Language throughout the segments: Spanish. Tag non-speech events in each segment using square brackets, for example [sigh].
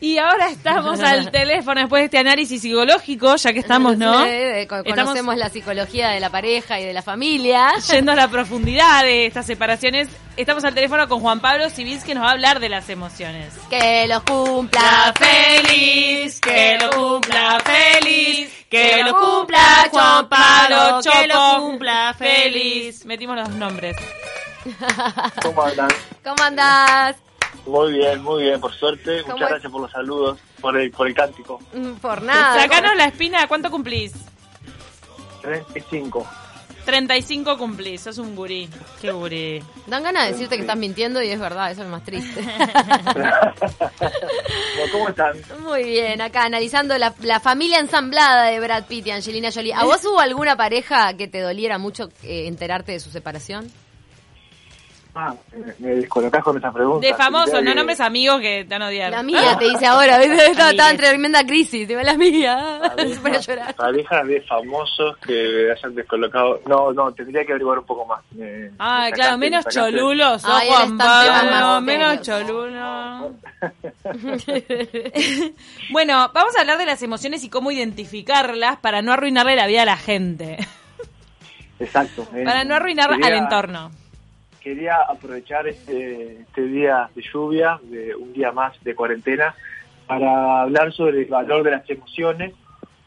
Y ahora estamos al [laughs] teléfono después de este análisis psicológico, ya que estamos, ¿no? Sí, conocemos Estamos la psicología de la pareja y de la familia. yendo a la [laughs] profundidad de estas separaciones. Estamos al teléfono con Juan Pablo Civils que nos va a hablar de las emociones. Que los cumpla feliz, que lo cumpla feliz, que lo cumpla Juan Pablo, que que lo lo cumpla feliz. Metimos los nombres. [laughs] ¿Cómo andan? ¿Cómo andás? Muy bien, muy bien, por suerte. ¿Cómo Muchas es? gracias por los saludos, por el, por el cántico. Mm, Por nada. Sacanos la espina, ¿cuánto cumplís? 35. 35 cumplís, sos un gurí. Qué gurí. Dan ganas de decirte que estás mintiendo y es verdad, eso es lo más triste. [laughs] ¿Cómo están? Muy bien, acá analizando la, la familia ensamblada de Brad Pitt y Angelina Jolie. ¿A vos hubo alguna pareja que te doliera mucho eh, enterarte de su separación? Ah, me, descolocás con esa pregunta. De famosos, Mirá no nombres amigos que te van a odiar. La mía, te dice ahora, ¿viste? [laughs] Estaba, estaba en tremenda crisis, te va la mía. Pareja, [laughs] llorar. pareja de famosos que hayan descolocado. No, no, tendría que averiguar un poco más. Me- Ah, me claro, sacaste- menos me cholulos, Ay, Juan Pablo, menos serios. cholulo. [laughs] bueno, vamos a hablar de las emociones y cómo identificarlas para no arruinarle la vida a la gente. Exacto. eh, Para no arruinar al entorno. Quería aprovechar este, este día de lluvia, de un día más de cuarentena, para hablar sobre el valor de las emociones,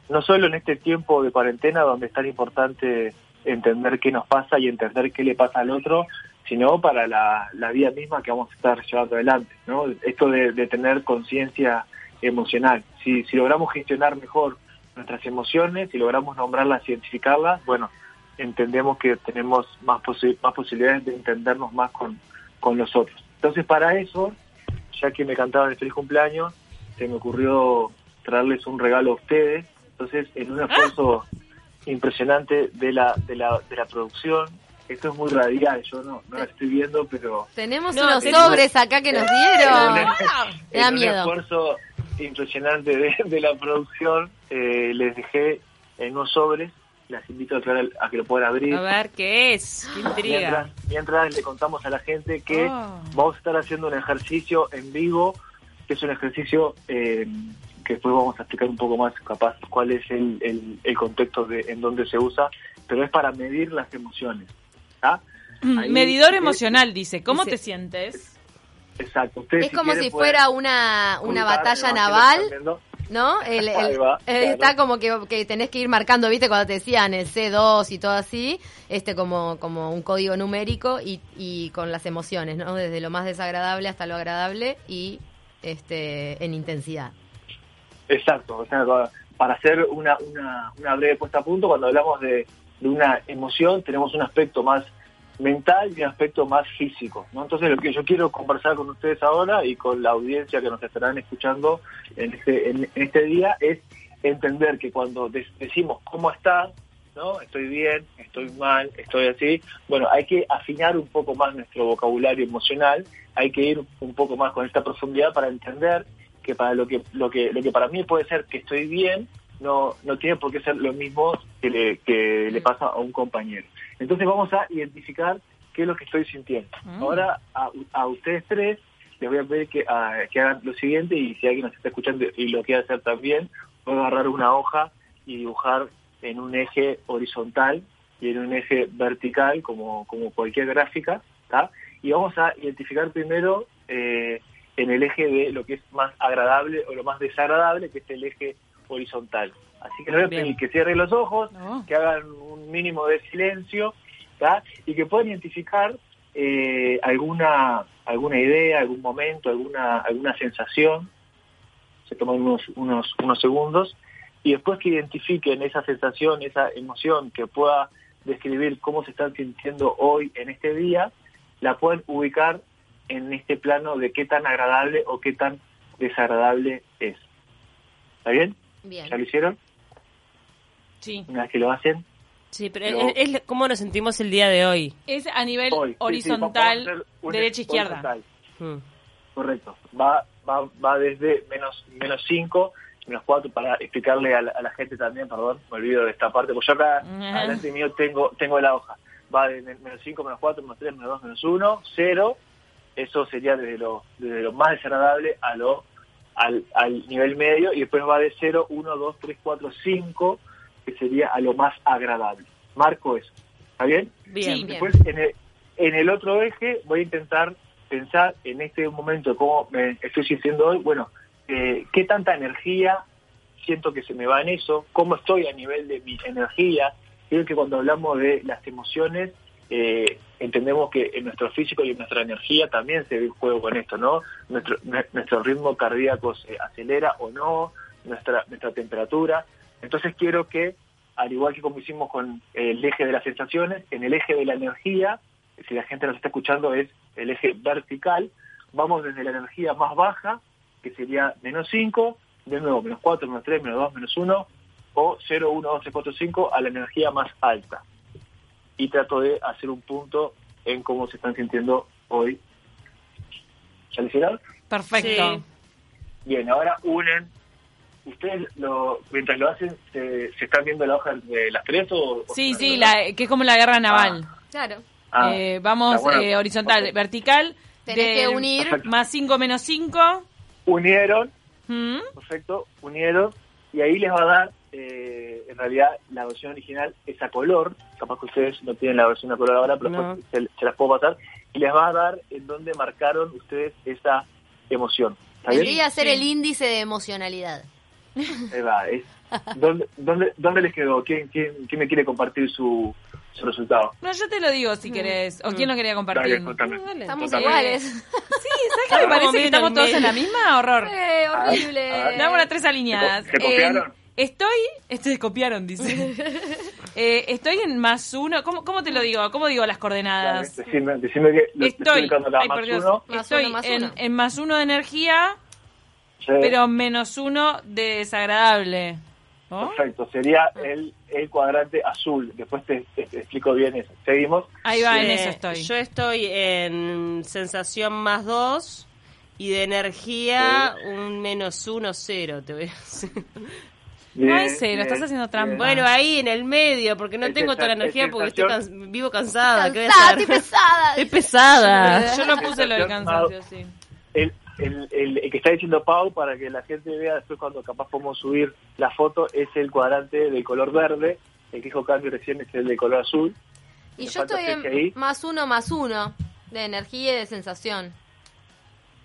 no solo en este tiempo de cuarentena donde es tan importante entender qué nos pasa y entender qué le pasa al otro, sino para la, vida misma que vamos a estar llevando adelante. ¿no? Esto de, de tener conciencia emocional. Si, si logramos gestionar mejor nuestras emociones, si logramos nombrarlas, identificarlas, bueno, entendemos que tenemos más, posi- más posibilidades de entendernos más con, con los otros. Entonces, para eso, ya que me cantaban el feliz cumpleaños, se me ocurrió traerles un regalo a ustedes. Entonces, en un esfuerzo impresionante de la, de la, de la producción, esto es muy radial, yo no, no la estoy viendo, pero Tenemos No, unos tenemos- sobres acá que nos en dieron. un, Me da en un miedo. esfuerzo impresionante de, de la producción, eh, les dejé en unos sobres, las invito a a que lo puedan abrir. A ver, ¿qué es? Qué intriga. Mientras, mientras le contamos a la gente que Oh. vamos a estar haciendo un ejercicio en vivo, que es un ejercicio eh, que después vamos a explicar un poco más capaz cuál es el, el, el contexto de en dónde se usa, pero es para medir las emociones. ¿tá? Ahí- Medidor eh, emocional, dice. ¿Cómo Dice- te sientes? Exacto. Ustedes, Es como quieren, si fuera una, una batalla naval. ¿No? El, el- Ahí va, [laughs] claro. Está como que, que tenés que ir marcando, ¿viste? Cuando te decían el C2 y todo así, este como, como un código numérico y, y con las emociones, ¿no? Desde lo más desagradable hasta lo agradable y este en intensidad. Exacto, o sea, para hacer una, una, una breve puesta a punto, cuando hablamos de, de una emoción, tenemos un aspecto más mental y un aspecto más físico. ¿no? Entonces, lo que yo quiero conversar con ustedes ahora y con la audiencia que nos estarán escuchando en este, en, este día es entender que cuando de- decimos cómo estás, ¿no? Estoy bien, estoy mal, estoy así. Bueno, hay que afinar un poco más nuestro vocabulario emocional, hay que ir un poco más con esta profundidad para entender que para lo que lo que lo que para mí puede ser que estoy bien no no tiene por qué ser lo mismo que le que le pasa a un compañero entonces vamos a identificar qué es lo que estoy sintiendo Mm. ahora a, a ustedes tres les voy a pedir que, a- que hagan lo siguiente y si alguien nos está escuchando y lo quiere hacer también puedo agarrar una hoja y dibujar en un eje horizontal y en un eje vertical como como cualquier gráfica ¿tá? y vamos a identificar primero eh, en el eje de lo que es más agradable o lo más desagradable, que es el eje horizontal. Así que les voy a Bien. pedir que cierren los ojos, No. que hagan un mínimo de silencio ¿tá? y que puedan identificar eh, alguna alguna idea, algún momento, alguna alguna sensación. Se toman unos, unos, unos segundos y después que identifiquen esa sensación, esa emoción que pueda describir cómo se están sintiendo hoy en este día, la pueden ubicar en este plano de qué tan agradable o qué tan desagradable es. ¿Está bien? Bien. ¿Ya lo hicieron? Sí. Una vez que lo hacen. Sí, pero Pero- es, es cómo nos sentimos el día de hoy. Es a nivel Hoy. Sí, sí, horizontal, un derecha-izquierda. horizontal. Mm. Correcto. Va, va, va desde menos menos 5, menos 4, para explicarle a la, a la gente también, perdón, me olvido de esta parte, porque yo acá, Ajá. adelante mío, tengo, tengo la hoja. Va de menos 5, menos 4, menos 3, menos 2, menos 1, 0. Eso sería desde lo, desde lo más desagradable a lo al, al nivel medio y después va de 0, 1, 2, 3, 4, 5, que sería a lo más agradable. Marco eso. ¿Está bien? Bien. Sí. Después, en el, en el otro eje, voy a intentar pensar en este momento cómo me estoy sintiendo hoy. Bueno, eh, qué tanta energía siento que se me va en eso, cómo estoy a nivel de mi energía. Creo que cuando hablamos de las emociones, eh, entendemos que en nuestro físico y en nuestra energía también se ve un juego con esto, ¿no? Nuestro, nue- nuestro ritmo cardíaco se acelera o no, nuestra, nuestra temperatura. Entonces quiero que, al igual que como hicimos con el eje de las sensaciones, en el eje de la energía, si la gente nos está escuchando, es el eje vertical, vamos desde la energía más baja, que sería menos 5, de nuevo menos 4, menos 3, menos 2, menos 1, o 0, 1, 2, 3, 4, 5, a la energía más alta. Y trato de hacer un punto en cómo se están sintiendo hoy. ¿Ya lo hicieron? Perfecto. Sí. Bien, ahora unen. ¿Ustedes, lo, mientras lo hacen, se, se están viendo la hoja de las tres o...? Sí, sí, la, que es como la guerra naval. Claro. Ah, Eh, vamos eh, horizontal, vertical. Tenés que unir. Perfecto. Más 5 menos 5. Unieron, ¿Mm? perfecto, unieron, y ahí les va a dar, eh, en realidad, la versión original es a color, capaz que ustedes no tienen la versión a color ahora, pero No. después se, se las puedo pasar, y les va a dar en dónde marcaron ustedes esa emoción. ¿Está bien? Vendría a ser Sí. el índice de emocionalidad. Ahí va, es- ¿dónde, dónde, ¿Dónde les quedó? ¿Quién, quién, quién me quiere compartir su, su resultado? No, yo te lo digo si querés. ¿O quién lo quería compartir? Dale, contame. Dale. Estamos Totalmente. iguales. Sí, ¿sabes qué me parece que estamos todos en la misma? Horror. Eh, horrible. a ver. Damos las tres alineadas. ¿Se co- se copiaron? En- estoy. Este se copiaron, dice. [laughs] Eh, estoy en más uno. ¿Cómo, ¿Cómo te lo digo? ¿Cómo digo las Dale, coordenadas? decime, decime que estoy Ay, más Dios. uno. Más Estoy uno, más en, uno. en más uno de energía, Sí, pero menos uno de desagradable. ¿No? Perfecto, sería el, el cuadrante azul. Después te, te- te explico bien eso. Seguimos. Ahí va, en eso estoy. Yo estoy en sensación más 2 y de energía un menos 1, 0, te voy a decir. No hay Bien, cero, estás haciendo trampa. bien. Bueno, ahí en el medio, porque no Es tengo toda la energía porque estoy can- vivo cansada. ¿qué voy a Cansada, hacer? estoy pesada. [laughs] Estoy pesada. Yo no puse lo del cansancio, sí. el, el, el, el que está diciendo Pau, para que la gente vea después cuando capaz podemos subir la foto, es el cuadrante de color verde. El que dijo Cambio recién es el de color azul. Y Me yo estoy ahí. en más uno, más uno. De energía y de sensación.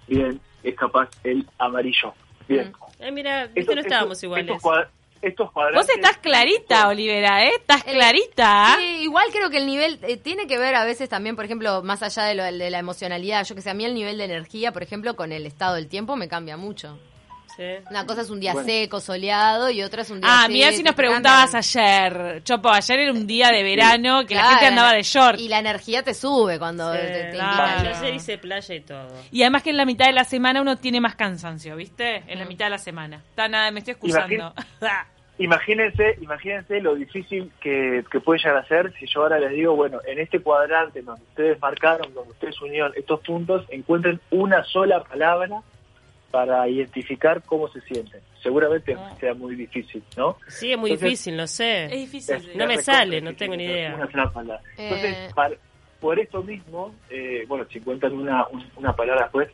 Bien, es capaz el amarillo. Bien. Ay, mira, viste, no estábamos estos- iguales. Estos, cuad- estos cuadrantes... Vos estás clarita, Olivera, ¿eh? Estás El- clarita. Sí, igual creo que el nivel eh, tiene que ver a veces también, por ejemplo, más allá de, lo, de la emocionalidad. Yo que sé, a mí el nivel de energía, por ejemplo, con el estado del tiempo me cambia mucho. Sí. Una cosa es un día Bueno. seco, soleado, y otra es un día Ah, mirá si nos preguntabas ayer. Chopo, ayer era un día de verano que la gente andaba de short. Y la energía te sube cuando Sí, te, te claro. invitan. Yo ayer hice playa y todo. Y además que en la mitad de la semana uno tiene más cansancio, ¿viste? En la mitad de la semana. Está nada, me estoy excusando. [laughs] Imagínense, imagínense lo difícil que, que puede llegar a ser si yo ahora les digo, bueno, en este cuadrante donde ustedes marcaron, donde ustedes unieron estos puntos, encuentren una sola palabra para identificar cómo se sienten. Seguramente Ah. sea muy difícil, ¿no? Sí, es muy Entonces- difícil, no sé. es difícil. Es-. No me sale, no tengo ni idea. Una sola palabra. Entonces, Eh. por esto mismo, eh, bueno, si encuentran una, un- una palabra después,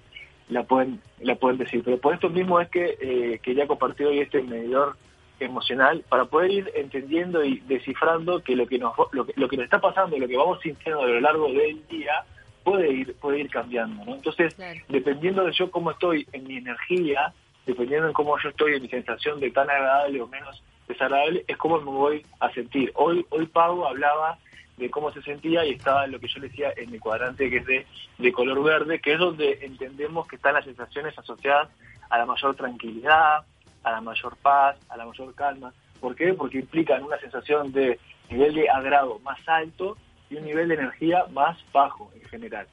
la pueden, la pueden decir. Pero por esto mismo es que eh, quería compartir hoy este medidor emocional para poder ir entendiendo y descifrando que lo que nos lo que, lo que nos está pasando, lo que vamos sintiendo a lo largo del día puede ir puede ir cambiando, ¿no? Entonces, Claro. dependiendo de yo cómo estoy en mi energía, dependiendo de cómo yo estoy en mi sensación de tan agradable o menos desagradable, es cómo me voy a sentir. Hoy hoy Pau hablaba de cómo se sentía y estaba lo que yo le decía en el cuadrante que es de, de color verde, que es donde entendemos que están las sensaciones asociadas a la mayor tranquilidad, a la mayor paz, a la mayor calma. ¿Por qué? Porque implican una sensación de nivel de agrado más alto y un nivel de energía más bajo en general.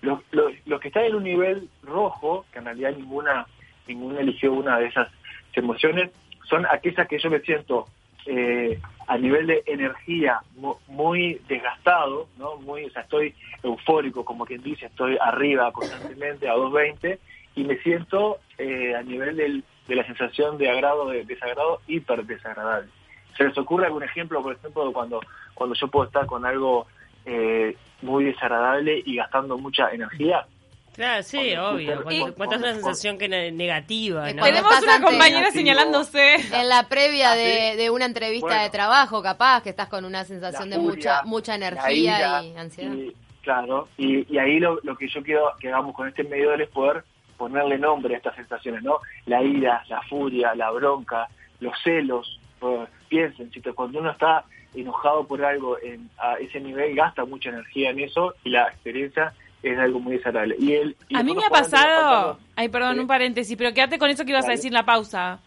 Los, los, los que están en un nivel rojo, que en realidad ninguna, ninguna eligió una de esas emociones, son aquellas que yo me siento eh, a nivel de energía mu- muy desgastado, ¿no? Muy, o sea, estoy eufórico, como quien dice, estoy arriba constantemente a 220 y me siento eh, a nivel del, de la sensación de agrado, de desagrado, hiper desagradable. ¿Se les ocurre algún ejemplo, por ejemplo, cuando, cuando yo puedo estar con algo eh, muy desagradable y gastando mucha energía? Claro, sí, Cuando obvio. encuentras una cuando- sensación que ne- negativa, Es ¿no? Tenemos una compañera Negativo. señalándose. En la previa Ah, de, una entrevista Bueno. de trabajo, capaz, que estás con una sensación de mucha mucha energía ira, y ansiedad. y- claro, y, y ahí lo, lo que yo quiero que hagamos con este medidor es poder ponerle nombre a estas sensaciones, ¿no? La ira, la furia, la bronca, los celos. Pues, piensen, si te- cuando uno está enojado por algo en, a ese nivel, gasta mucha energía en eso y la experiencia es algo muy desagradable. Y él, y A mí me ha pasado, ay perdón, Sí. un paréntesis, pero quédate con eso que ibas a decir en la pausa.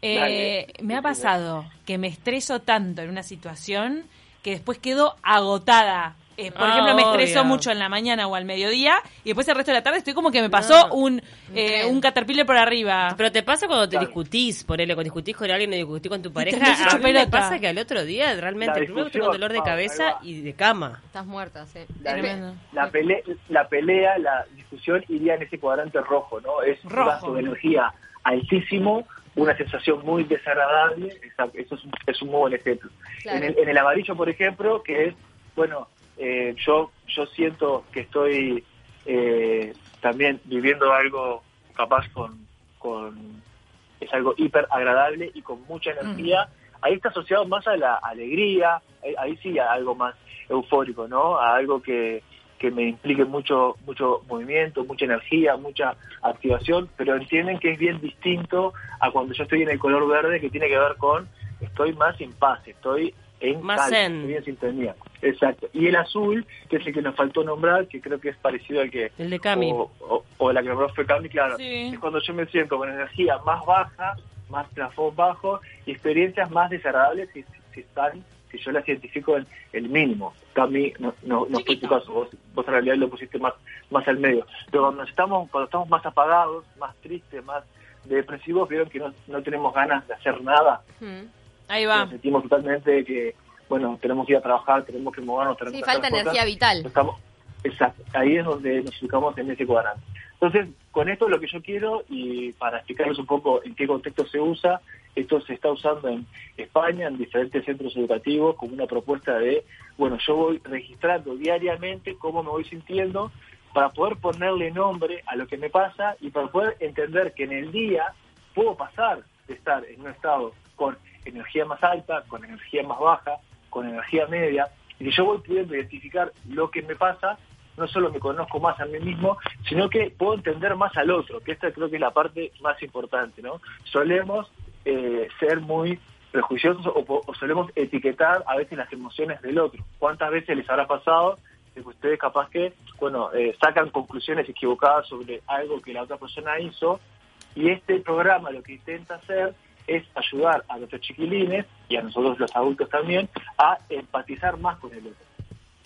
Eh, me ha pasado que me estreso tanto en una situación que después quedo agotada. Eh, por Ah, ejemplo, me estreso obvio. mucho en la mañana o al mediodía y después el resto de la tarde estoy como que me pasó No. un, eh, un caterpillar por arriba. Pero te pasa cuando te Claro. discutís, por él, cuando discutís con alguien o discutís con tu pareja. a mí me pasa que al otro día realmente primero estoy discusión, con dolor de ahí cabeza y de cama. Estás muerta, sí. la, Tremendo. la, pele- la pelea, la discusión iría en ese cuadrante rojo, ¿no? Es un gasto de energía altísimo, una sensación muy desagradable, esa- eso es un, es un muy buen ejemplo. Claro. En, el, en el amarillo, por ejemplo, que es, bueno, eh, yo, yo siento que estoy eh, también viviendo algo capaz con, con es algo hiper agradable y con mucha energía. Ahí está asociado más a la alegría, ahí, ahí sí a algo más eufórico, ¿no? A algo que, que me implique mucho mucho movimiento, mucha energía, mucha activación, pero entienden que es bien distinto a cuando yo estoy en el color verde que tiene que ver con estoy más en paz, estoy en Más calma, zen. estoy en sintonía. Exacto. Y el azul, que es el que nos faltó nombrar, que creo que es parecido al que El de Cami. o, o- o la que nombró fue Cami, claro. Sí. Es cuando yo me siento con energía más baja, más plafón bajo y experiencias más desagradables si, si están, si yo las identifico en el mínimo. Cami, no, no, no fue tu caso, vos, vos en realidad lo pusiste más, más al medio. Pero cuando estamos, cuando estamos más apagados, más tristes, más depresivos, vieron que no, no tenemos ganas de hacer nada. Mm. Ahí Nos va. sentimos totalmente que, bueno, tenemos que ir a trabajar, tenemos que movernos, tenemos Sí, que falta cosas. energía vital. Estamos, exacto, ahí es donde nos ubicamos en ese cuadrante. Entonces, con esto lo que yo quiero, y para explicarles un poco en qué contexto se usa, esto se está usando en España, en diferentes centros educativos, como una propuesta de, bueno, yo voy registrando diariamente cómo me voy sintiendo para poder ponerle nombre a lo que me pasa y para poder entender que en el día puedo pasar de estar en un estado con energía más alta, con energía más baja, con energía media, y que yo voy pudiendo identificar lo que me pasa, no solo me conozco más a mí mismo, sino que puedo entender más al otro, que esta creo que es la parte más importante, ¿no? Solemos eh, ser muy prejuiciosos o, o solemos etiquetar a veces las emociones del otro. ¿Cuántas veces les habrá pasado que ustedes capaz que, bueno, eh, sacan conclusiones equivocadas sobre algo que la otra persona hizo y este programa lo que intenta hacer es ayudar a nuestros chiquilines y a nosotros los adultos también a empatizar más con el otro.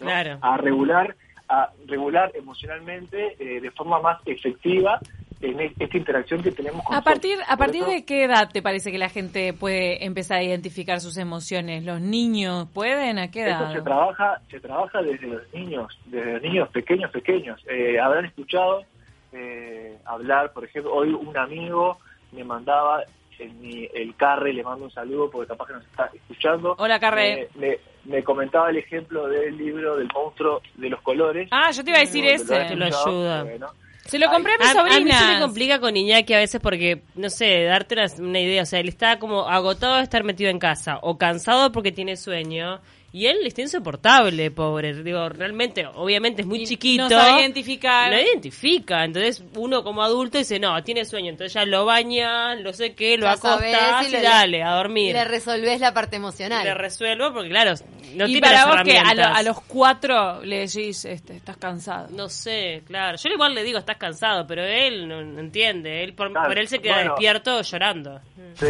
¿no? Claro. A regular, a regular emocionalmente eh, de forma más efectiva en e- esta interacción que tenemos con A partir, nosotros. a partir de qué edad te parece que la gente puede empezar a identificar sus emociones? ¿Los niños pueden? ¿A qué Esto se edad? trabaja, se trabaja desde los niños, desde los niños pequeños, pequeños. Eh, habrán escuchado eh, hablar, por ejemplo, hoy un amigo me mandaba en mi, el Carre, le mando un saludo porque capaz que nos está escuchando. Hola, Carre. Me, me- me comentaba el ejemplo del libro del monstruo de los colores. Ah, yo te iba a decir ese. Te lo ayuda. bueno. Se lo compré a mis A, a mí se me complica con Iñaki a veces porque, no sé, darte una, una idea. O sea, él está como agotado de estar metido en casa o cansado porque tiene sueño. Y él está insoportable, pobre. Digo, realmente, obviamente es muy Y chiquito. no sabe identificar. No identifica. Entonces, uno como adulto dice, no, tiene sueño. Entonces ya lo baña, lo sé qué, lo acostás y y, le- dale, a dormir. Le resolvés la parte Y emocional. le resuelvo porque, claro, no y tiene para las vos que a, lo- a los cuatro le decís, este, estás cansado. No sé, claro. Yo igual le digo, estás cansado, pero él no, no entiende. Él por, Claro, por él se queda bueno. despierto llorando. Sí,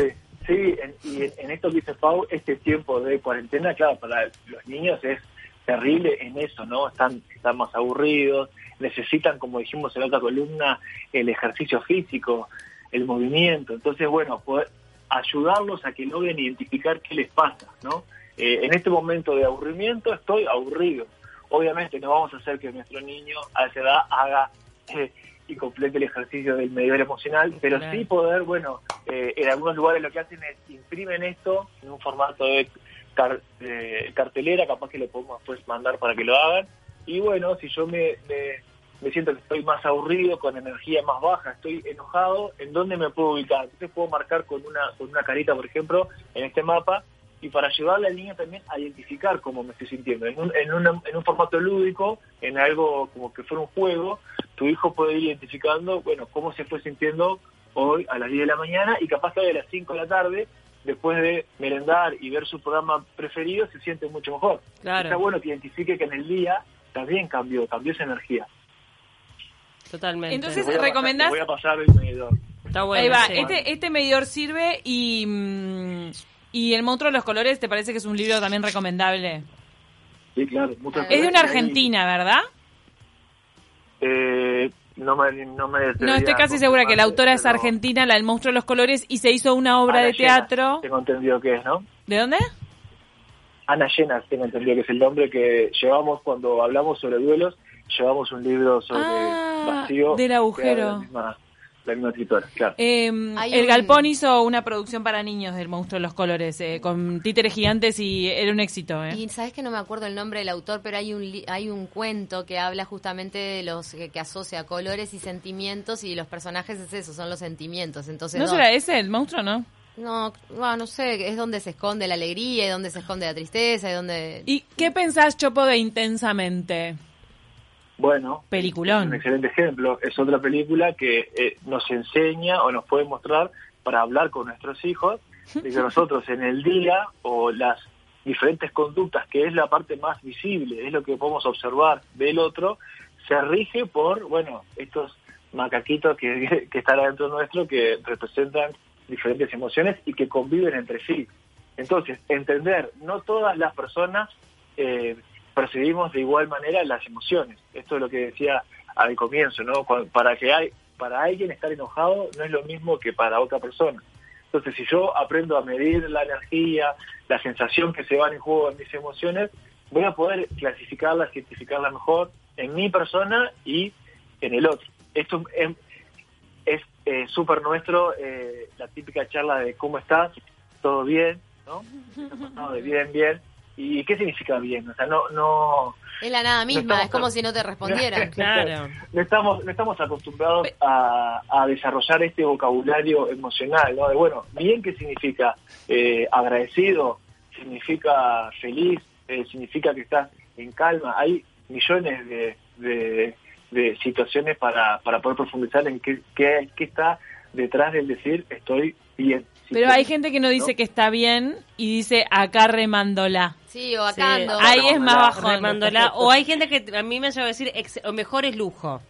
sí, en- y en, esto que dice Pau, este tiempo de cuarentena, claro, para los niños es terrible en eso, ¿no? Están, están más aburridos, necesitan, como dijimos en la otra columna, el ejercicio físico, el movimiento. Entonces, bueno, poder ayudarlos a que logren identificar qué les pasa, ¿no? Eh, en este momento de aburrimiento estoy aburrido. Obviamente no vamos a hacer que nuestro niño a esa edad haga eh, y complete el ejercicio del medidor emocional, pero Claro. sí poder, bueno, eh, en algunos lugares lo que hacen es imprimen esto en un formato de car- eh, cartelera, capaz que lo podemos después mandar para que lo hagan. Y bueno, si yo me, me, me siento que estoy más aburrido, con energía más baja, estoy enojado, ¿en dónde me puedo ubicar? Entonces puedo marcar con una, con una carita, por ejemplo, en este mapa, y para ayudarle al niño también a identificar cómo me estoy sintiendo. En un, en, un, en un formato lúdico, en algo como que fuera un juego, tu hijo puede ir identificando, bueno, cómo se fue sintiendo hoy a las 10 de la mañana y capaz que hoy a las 5 de la tarde, después de merendar y ver su programa preferido, se siente mucho mejor. Claro. Está bueno que identifique que en el día también cambió, cambió esa energía. Totalmente. Entonces, Te voy a pasar- ¿recomendás? voy a pasar el medidor. Está bueno. Ahí va, sí. este, este medidor sirve y, mm, y El monstruo de los colores, ¿te parece que es un libro también recomendable? Sí, claro. muchas Es de una argentina, ¿verdad? Eh, no me, no me No, atrevería estoy casi segura que la autora es argentina, la del monstruo de los colores, y se hizo una obra Ana de Llenas, teatro. Tengo entendido que es, ¿no? ¿De dónde? Ana Llenas, tengo entendido que es el nombre que llevamos cuando hablamos sobre duelos, llevamos un libro sobre Ah, vacío. del agujero. La misma, escritora, claro. Eh, Hay el un- Galpón hizo una producción para niños del monstruo de los colores, eh, con títeres gigantes y era un éxito. ¿eh? Y sabes que no me acuerdo el nombre del autor, pero hay un li- hay un cuento que habla justamente de los que, que asocia colores y sentimientos y los personajes es eso, son los sentimientos. Entonces ¿No no, será ese el monstruo, no? no, no, no sé, es donde se esconde la alegría, y donde se esconde la tristeza, y donde ¿Y qué pensás, Chopo, de Intensamente? Bueno, Peliculón. un excelente ejemplo. Es otra película que eh, nos enseña o nos puede mostrar para hablar con nuestros hijos de que nosotros en el día o las diferentes conductas, que es la parte más visible, es lo que podemos observar del otro, se rige por, bueno, estos macaquitos que, [laughs] que están adentro nuestro que representan diferentes emociones y que conviven entre sí. Entonces, entender, no todas las personas eh, percibimos de igual manera las emociones. Esto es lo que decía al comienzo, ¿no? Cuando- para que hay, para alguien estar enojado no es lo mismo que para otra persona. Entonces, si yo aprendo a medir la energía, la sensación que se van en juego en mis emociones, voy a poder clasificarlas, identificarlas mejor en mi persona y en el otro. Esto es es eh, súper nuestro, eh, la típica charla de cómo estás, todo bien, ¿no? [laughs] No, de bien, bien. ¿Y qué significa bien? O sea, no, no, es la nada misma, es como si no te respondieran. [laughs] Claro. no estamos, no estamos acostumbrados a, a desarrollar este vocabulario emocional, ¿no? De bueno, bien qué significa eh, agradecido, significa feliz, eh, significa que estás en calma. Hay millones de, de, de situaciones para, para poder profundizar en qué, qué, qué está detrás del decir estoy bien. Pero hay gente que no dice que está bien y dice acá remándola. Sí, o acá Sí. ando. Ahí es más bajo. Remándola. O hay gente que a mí me lleva a decir, ex- o mejor es lujo.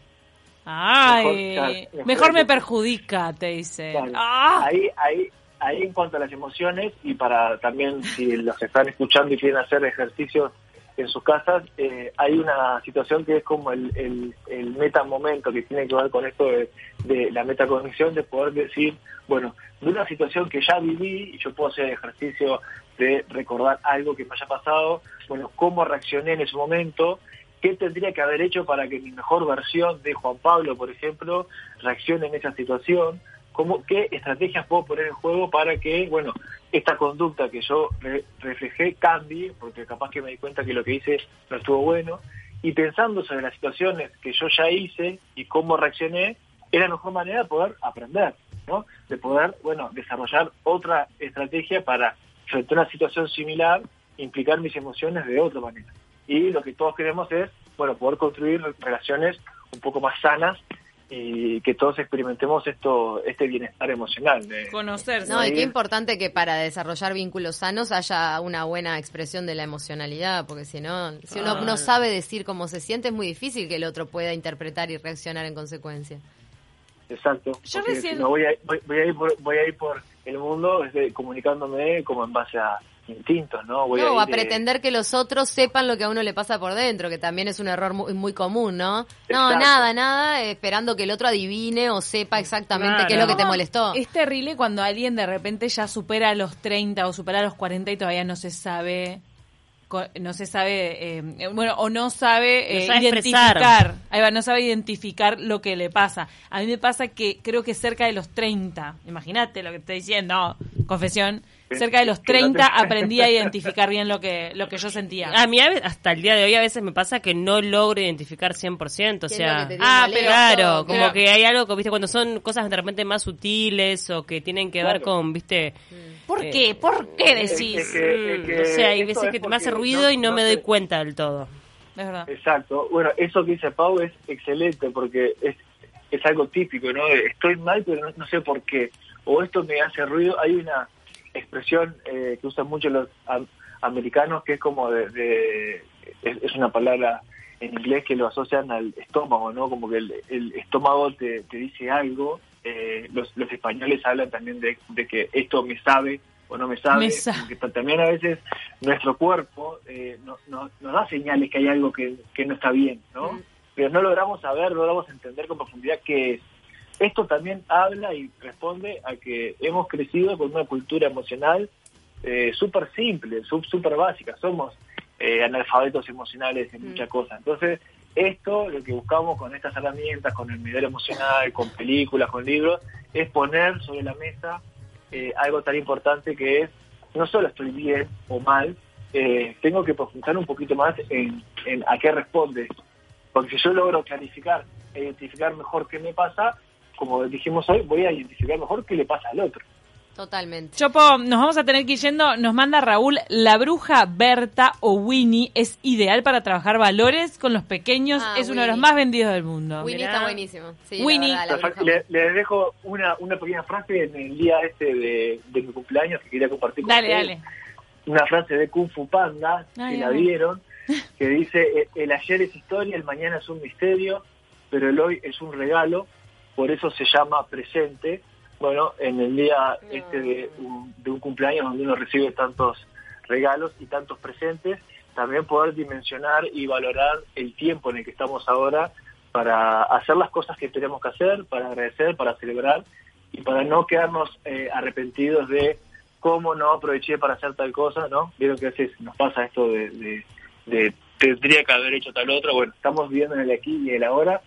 Ay, Mejor, claro, mejor mejor me perjudica, te dice. Claro. Ah. Ahí, ahí, ahí en cuanto a las emociones y para también si los que están escuchando y quieren hacer ejercicios en sus casas, eh, hay una situación que es como el, el, el metamomento que tiene que ver con esto de, de la metacognición, de poder decir, bueno, de una situación que ya viví y yo puedo hacer ejercicio de recordar algo que me haya pasado, bueno, cómo reaccioné en ese momento, qué tendría que haber hecho para que mi mejor versión de Juan Pablo, por ejemplo, reaccione en esa situación, cómo, qué estrategias puedo poner en juego para que, bueno, esta conducta que yo re- reflejé cambie, porque capaz que me di cuenta que lo que hice no estuvo bueno, y pensando sobre las situaciones que yo ya hice y cómo reaccioné, es la mejor manera de poder aprender, ¿no? De poder, bueno, desarrollar otra estrategia para, frente a una situación similar, implicar mis emociones de otra manera. Y lo que todos queremos es, bueno, poder construir relaciones un poco más sanas y que todos experimentemos esto este bienestar emocional. de- Conocerse. No, y qué importante que para desarrollar vínculos sanos haya una buena expresión de la emocionalidad, porque si no, si uno no sabe decir cómo se siente, es muy difícil que el otro pueda interpretar y reaccionar en consecuencia. Exacto. Yo recién- si no voy a, voy, voy a ir por, voy a ir por el mundo este, comunicándome como en base a instintos, ¿no? Voy no, a, a eh, pretender que los otros sepan lo que a uno le pasa por dentro, que también es un error muy, muy común, ¿no? No, Exacto. nada, nada, eh, esperando que el otro adivine o sepa exactamente Claro. qué es lo que te No, molestó. Es terrible cuando alguien de repente ya supera los 30 o supera los 40 y todavía no se sabe co- no se sabe eh, bueno o no sabe, No eh, sabe identificar expresar. ahí va, no sabe identificar lo que le pasa a mí me pasa que creo que cerca de los 30 imagínate lo que estoy diciendo confesión, cerca de los que no 30 te- aprendí a identificar bien lo que, lo que yo sentía. A mí hasta el día de hoy a veces me pasa que no logro identificar 100%, o ¿Qué es lo sea, ah, claro, como Pero- que hay algo que, viste, cuando son cosas de repente más sutiles o que tienen que ver con, viste, ¿Por eh, qué? ¿Por qué es decís? que- es mm, que no sé, hay veces es que me hace ruido no- y no, no me doy sé. cuenta del todo. Es verdad. Exacto. Bueno, eso que dice Pau es excelente porque es, es algo típico, ¿no? Estoy mal, pero no, no sé por qué. O esto me hace ruido. Hay una expresión eh, que usan mucho los am- americanos que es como de... de- es, es una palabra en inglés que lo asocian al estómago, ¿no? Como que el, el estómago te, te dice algo. Eh, los, los españoles hablan también de, de que esto me sabe o no me sabe. Me sabe. también a veces nuestro cuerpo eh, no- no- nos da señales que hay algo que, que no está bien, ¿no? Mm. Pero no logramos saber, no logramos entender con profundidad qué es. Esto también habla y responde a que hemos crecido con una cultura emocional eh, súper simple, súper básica. Somos eh, analfabetos emocionales en Mm. muchas cosas. Entonces, esto, lo que buscamos con estas herramientas, con el nivel emocional, con películas, con libros, es poner sobre la mesa eh, algo tan importante que es, no solo estoy bien o mal, eh, tengo que profundizar un poquito más en, en a qué responde esto. Porque si yo logro clarificar e identificar mejor qué me pasa, como dijimos hoy, voy a identificar mejor qué le pasa al otro. Totalmente. Chopo, nos vamos a tener que ir yendo. Nos manda Raúl, la bruja Berta o Winnie es ideal para trabajar valores con los pequeños. Ah, es uno de los más vendidos del mundo. Winnie Mirá. está buenísimo. Sí, la Winnie. verdad, la Les dejo una, una pequeña frase en el día este de, de mi cumpleaños que quería compartir con Dale, ustedes. dale. Una frase de Kung Fu Panda, Ay, que la vieron, que dice, "E- el ayer es historia, el mañana es un misterio, pero el hoy es un regalo, por eso se llama presente. Bueno, en el día este de un, de un cumpleaños donde uno recibe tantos regalos y tantos presentes, también poder dimensionar y valorar el tiempo en el que estamos ahora para hacer las cosas que tenemos que hacer, para agradecer, para celebrar y para no quedarnos eh, arrepentidos de cómo no aproveché para hacer tal cosa, ¿no? Vieron que a veces nos pasa esto de, de, de tendría que haber hecho tal otro. Bueno, estamos viviendo en el aquí y el ahora,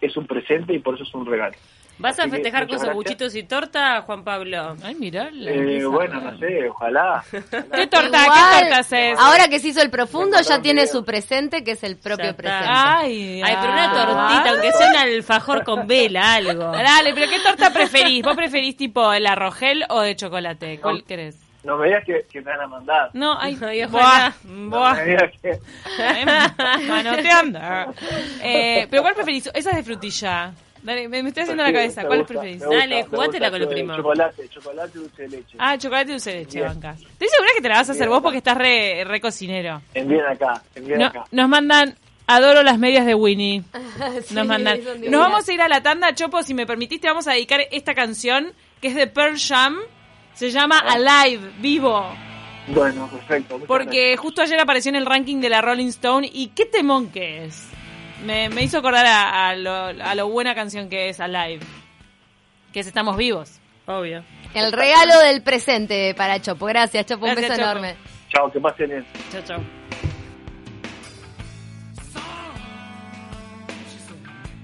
es un presente y por eso es un regalo. ¿Vas a que festejar con gracias. sanguchitos y torta, Juan Pablo? Ay, mirá. la Eh, bueno, no sé, ojalá. [laughs] ¿Qué torta? Igual, ¿Qué torta haces? Ahora que se hizo el profundo, ya tiene su presente, que es el propio presente. Ay, Ay, pero una ay. tortita, aunque sea un alfajor con vela, algo. Dale, pero ¿qué torta preferís? ¿Vos preferís tipo el arrogel o de chocolate? ¿Cuál No. querés? No me digas que, que me van a mandar. No, ay, [laughs] Ay, buah, ojalá. No buah. me digas que... Eh, Manoteando. Eh, pero ¿cuál preferís? Esa es de frutilla. Dale, me, me estoy haciendo la cabeza. ¿Cuál gusta, preferís? gusta, Dale, jugátela con lo primo. Chocolate, chocolate dulce de leche. Ah, chocolate y dulce de leche, banca. Estoy segura que te la vas a hacer vos porque estás re, re cocinero. Envíen acá, envíen No- acá. nos mandan, adoro las medias de Winnie. [laughs] Sí, Nos mandan. Nos vamos a ir a la tanda, Chopo, si me permitiste, vamos a dedicar esta canción que es de Pearl Jam. Se llama Alive, vivo. Bueno, perfecto. Porque justo ayer apareció en el ranking de la Rolling Stone y qué temón que es. Me, me hizo acordar a, a lo, a lo buena canción que es Alive. Que es Estamos Vivos. Obvio. El regalo del presente para Chopo. Gracias, Chopo. Un beso Chopo. enorme. Chao, que pasen bien. Chao, chao.